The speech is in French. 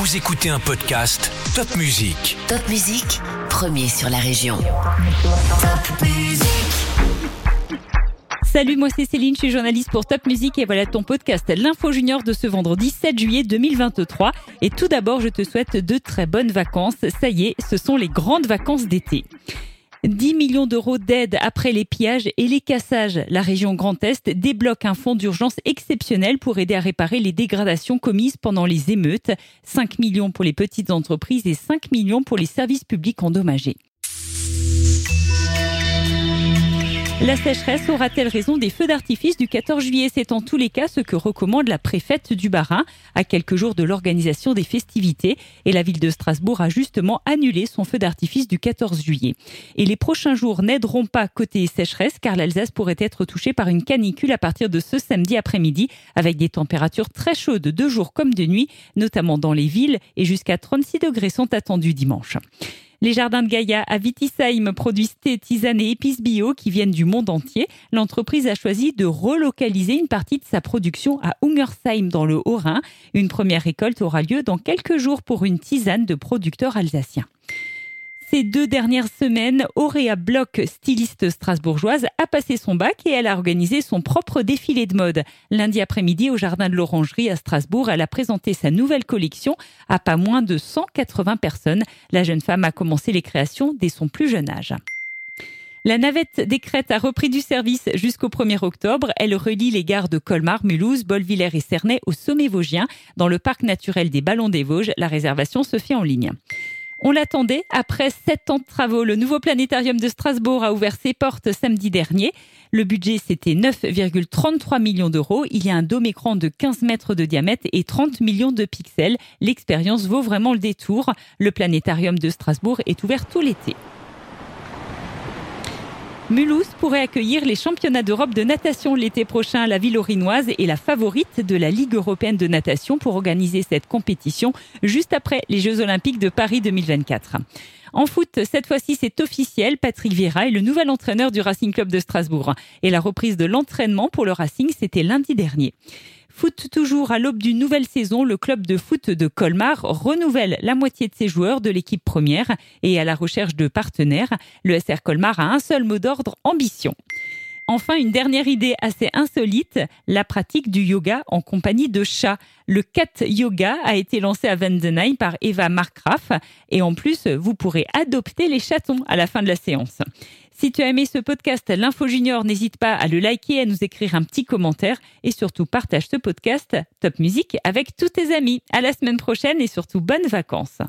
Vous écoutez un podcast Top Music. Top Musique, premier sur la région. Top Musique. Salut, moi c'est Céline, je suis journaliste pour Top Music et voilà ton podcast L'Info Junior de ce vendredi 7 juillet 2023. Et tout d'abord, je te souhaite de très bonnes vacances. Ça y est, ce sont les grandes vacances d'été. 10 millions d'euros d'aide après les pillages et les cassages. La région Grand Est débloque un fonds d'urgence exceptionnel pour aider à réparer les dégradations commises pendant les émeutes. 5 millions pour les petites entreprises et 5 millions pour les services publics endommagés. La sécheresse aura-t-elle raison des feux d'artifice du 14 juillet? C'est en tous les cas ce que recommande la préfète du Bas-Rhin à quelques jours de l'organisation des festivités. Et la ville de Strasbourg a justement annulé son feu d'artifice du 14 juillet. Et les prochains jours n'aideront pas côté sécheresse car l'Alsace pourrait être touchée par une canicule à partir de ce samedi après-midi avec des températures très chaudes de jour comme de nuit, notamment dans les villes et jusqu'à 36 degrés sont attendus dimanche. Les jardins de Gaïa à Vitisheim produisent thé, tisane et épices bio qui viennent du monde entier. L'entreprise a choisi de relocaliser une partie de sa production à Ungersheim dans le Haut-Rhin. Une première récolte aura lieu dans quelques jours pour une tisane de producteurs alsaciens. Ces deux dernières semaines, Auréa Bloch, styliste strasbourgeoise, a passé son bac et elle a organisé son propre défilé de mode. Lundi après-midi, au jardin de l'Orangerie à Strasbourg, elle a présenté sa nouvelle collection à pas moins de 180 personnes. La jeune femme a commencé les créations dès son plus jeune âge. La navette des Crêtes a repris du service jusqu'au 1er octobre. Elle relie les gares de Colmar, Mulhouse, Bolvillers et Cernay au sommet vosgien. Dans le parc naturel des Ballons des Vosges, la réservation se fait en ligne. On l'attendait après sept ans de travaux. Le nouveau planétarium de Strasbourg a ouvert ses portes samedi dernier. Le budget, c'était 9,33 millions d'euros. Il y a un dôme écran de 15 mètres de diamètre et 30 millions de pixels. L'expérience vaut vraiment le détour. Le planétarium de Strasbourg est ouvert tout l'été. Mulhouse pourrait accueillir les championnats d'Europe de natation l'été prochain. La ville orinoise est la favorite de la Ligue européenne de natation pour organiser cette compétition juste après les Jeux olympiques de Paris 2024. En foot, cette fois-ci, c'est officiel. Patrick Vieira est le nouvel entraîneur du Racing Club de Strasbourg. Et la reprise de l'entraînement pour le Racing, c'était lundi dernier. Foot toujours à l'aube d'une nouvelle saison, le club de foot de Colmar renouvelle la moitié de ses joueurs de l'équipe première et à la recherche de partenaires. Le SR Colmar a un seul mot d'ordre, ambition. Enfin, une dernière idée assez insolite, la pratique du yoga en compagnie de chats. Le cat yoga a été lancé à Vendenheim par Eva Markgraf et en plus, vous pourrez adopter les chatons à la fin de la séance. Si tu as aimé ce podcast L'Info Junior, n'hésite pas à le liker à nous écrire un petit commentaire et surtout partage ce podcast Top Musique avec tous tes amis. À la semaine prochaine et surtout bonnes vacances.